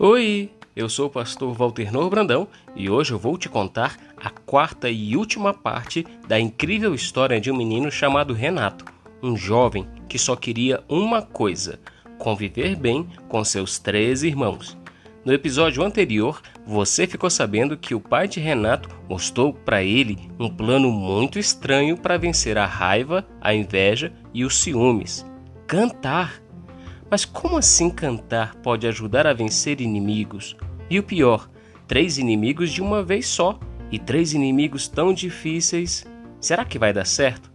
Oi, eu sou o pastor Walter Nor Brandão e hoje eu vou te contar a quarta e última parte da incrível história de um menino chamado Renato, um jovem que só queria uma coisa: conviver bem com seus três irmãos. No episódio anterior, você ficou sabendo que o pai de Renato mostrou para ele um plano muito estranho para vencer a raiva, a inveja e os ciúmes: cantar. Mas como assim cantar pode ajudar a vencer inimigos? E o pior, três inimigos de uma vez só e três inimigos tão difíceis. Será que vai dar certo?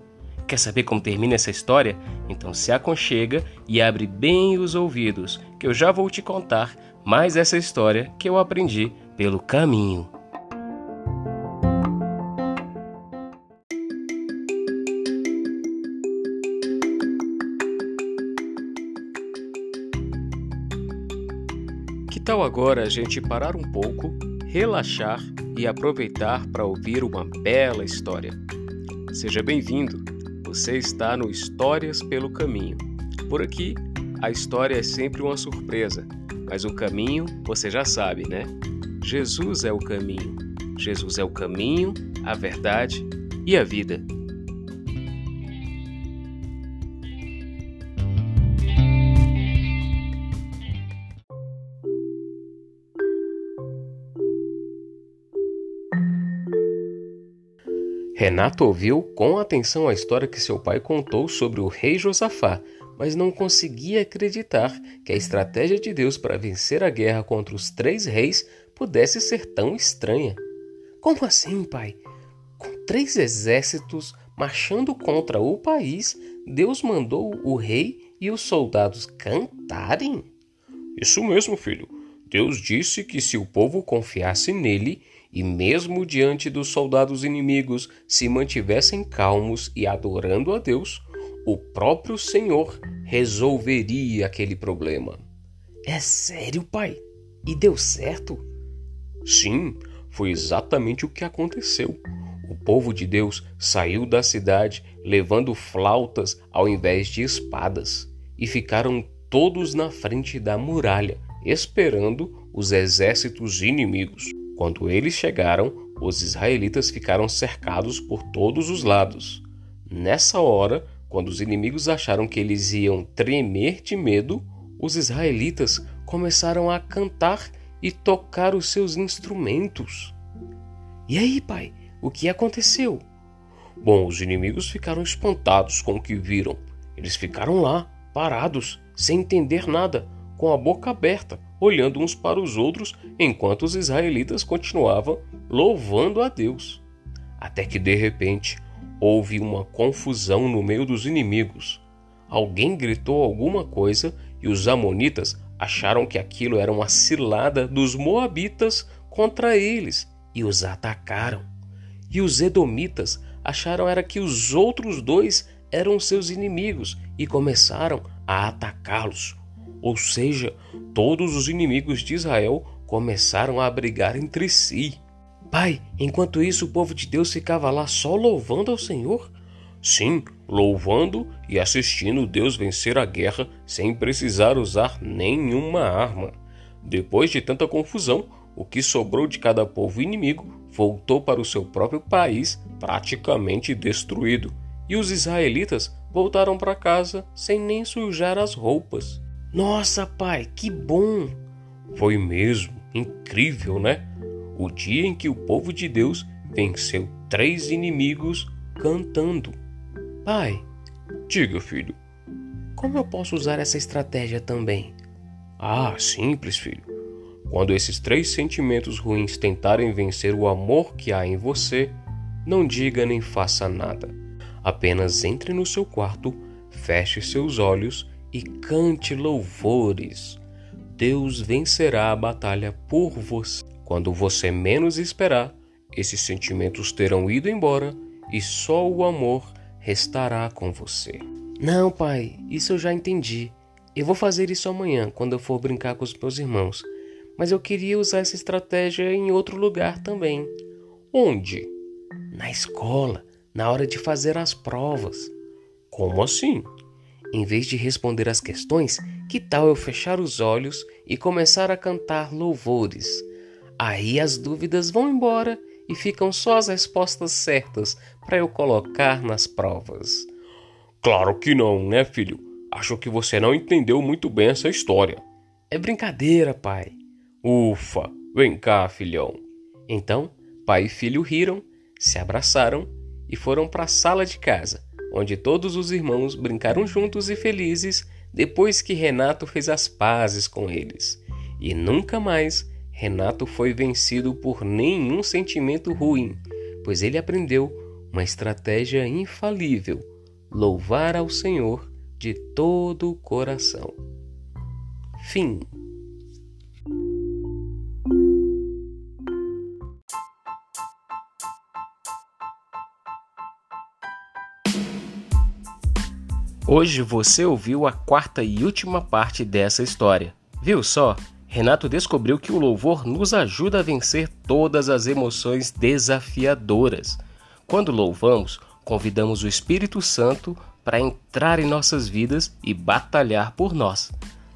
Quer saber como termina essa história? Então se aconchega e abre bem os ouvidos, que eu já vou te contar mais essa história que eu aprendi pelo caminho. Que tal agora a gente parar um pouco, relaxar e aproveitar para ouvir uma bela história? Seja bem-vindo! Você está no Histórias pelo Caminho. Por aqui, a história é sempre uma surpresa, mas o caminho você já sabe, né? Jesus é o caminho. Jesus é o caminho, a verdade e a vida. Renato ouviu com atenção a história que seu pai contou sobre o rei Josafá, mas não conseguia acreditar que a estratégia de Deus para vencer a guerra contra os três reis pudesse ser tão estranha. Como assim, pai? Com três exércitos marchando contra o país, Deus mandou o rei e os soldados cantarem? Isso mesmo, filho. Deus disse que se o povo confiasse nele, e mesmo diante dos soldados inimigos se mantivessem calmos e adorando a Deus, o próprio Senhor resolveria aquele problema. É sério, pai? E deu certo? Sim, foi exatamente o que aconteceu. O povo de Deus saiu da cidade levando flautas ao invés de espadas e ficaram todos na frente da muralha, esperando os exércitos inimigos. Quando eles chegaram, os israelitas ficaram cercados por todos os lados. Nessa hora, quando os inimigos acharam que eles iam tremer de medo, os israelitas começaram a cantar e tocar os seus instrumentos. E aí, pai, o que aconteceu? Bom, os inimigos ficaram espantados com o que viram. Eles ficaram lá, parados, sem entender nada, com a boca aberta, olhando uns para os outros, enquanto os israelitas continuavam louvando a Deus. Até que de repente houve uma confusão no meio dos inimigos. Alguém gritou alguma coisa e os amonitas acharam que aquilo era uma cilada dos moabitas contra eles e os atacaram. E os edomitas acharam era que os outros dois eram seus inimigos e começaram a atacá-los. Ou seja, todos os inimigos de Israel começaram a brigar entre si. Pai, enquanto isso o povo de Deus ficava lá só louvando ao Senhor? Sim, louvando e assistindo Deus vencer a guerra sem precisar usar nenhuma arma. Depois de tanta confusão, o que sobrou de cada povo inimigo voltou para o seu próprio país praticamente destruído, e os israelitas voltaram para casa sem nem sujar as roupas. Nossa, pai, que bom! Foi mesmo incrível, né? O dia em que o povo de Deus venceu três inimigos cantando. Pai, diga, filho. Como eu posso usar essa estratégia também? Ah, simples, filho. Quando esses três sentimentos ruins tentarem vencer o amor que há em você, não diga nem faça nada. Apenas entre no seu quarto, feche seus olhos e cante louvores. Deus vencerá a batalha por você. Quando você menos esperar, esses sentimentos terão ido embora e só o amor restará com você. Não, pai, isso eu já entendi. Eu vou fazer isso amanhã, quando eu for brincar com os meus irmãos. Mas eu queria usar essa estratégia em outro lugar também. Onde? Na escola, na hora de fazer as provas. Como assim? Em vez de responder às questões, que tal eu fechar os olhos e começar a cantar louvores? Aí as dúvidas vão embora e ficam só as respostas certas para eu colocar nas provas. Claro que não, né, filho? Acho que você não entendeu muito bem essa história. É brincadeira, pai. Ufa, vem cá, filhão. Então, pai e filho riram, se abraçaram e foram para a sala de casa, onde todos os irmãos brincaram juntos e felizes depois que Renato fez as pazes com eles. E nunca mais Renato foi vencido por nenhum sentimento ruim, pois ele aprendeu uma estratégia infalível: louvar ao Senhor de todo o coração. Fim. Hoje você ouviu a quarta e última parte dessa história. Viu só? Renato descobriu que o louvor nos ajuda a vencer todas as emoções desafiadoras. Quando louvamos, convidamos o Espírito Santo para entrar em nossas vidas e batalhar por nós.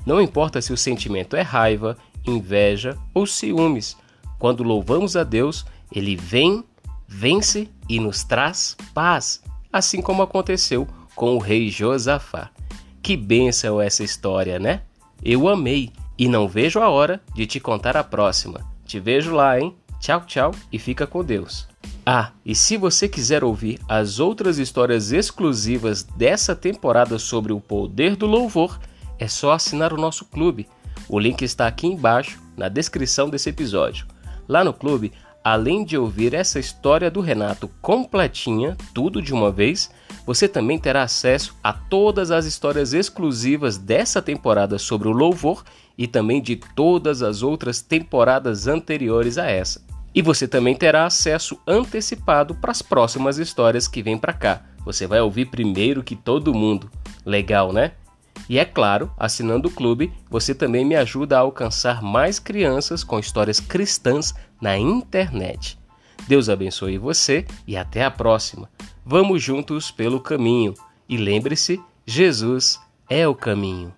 Não importa se o sentimento é raiva, inveja ou ciúmes, quando louvamos a Deus, ele vem, vence e nos traz paz, assim como aconteceu com o rei Josafá. Que bênção essa história, né? Eu amei e não vejo a hora de te contar a próxima. Te vejo lá, hein? Tchau, tchau e fica com Deus. Ah, e se você quiser ouvir as outras histórias exclusivas dessa temporada sobre o poder do louvor, é só assinar o nosso clube. O link está aqui embaixo na descrição desse episódio. Lá no clube, além de ouvir essa história do Renato completinha, tudo de uma vez, você também terá acesso a todas as histórias exclusivas dessa temporada sobre o louvor e também de todas as outras temporadas anteriores a essa. E você também terá acesso antecipado para as próximas histórias que vêm para cá. Você vai ouvir primeiro que todo mundo. Legal, né? E é claro, assinando o clube, você também me ajuda a alcançar mais crianças com histórias cristãs na internet. Deus abençoe você e até a próxima. Vamos juntos pelo caminho. E lembre-se, Jesus é o caminho.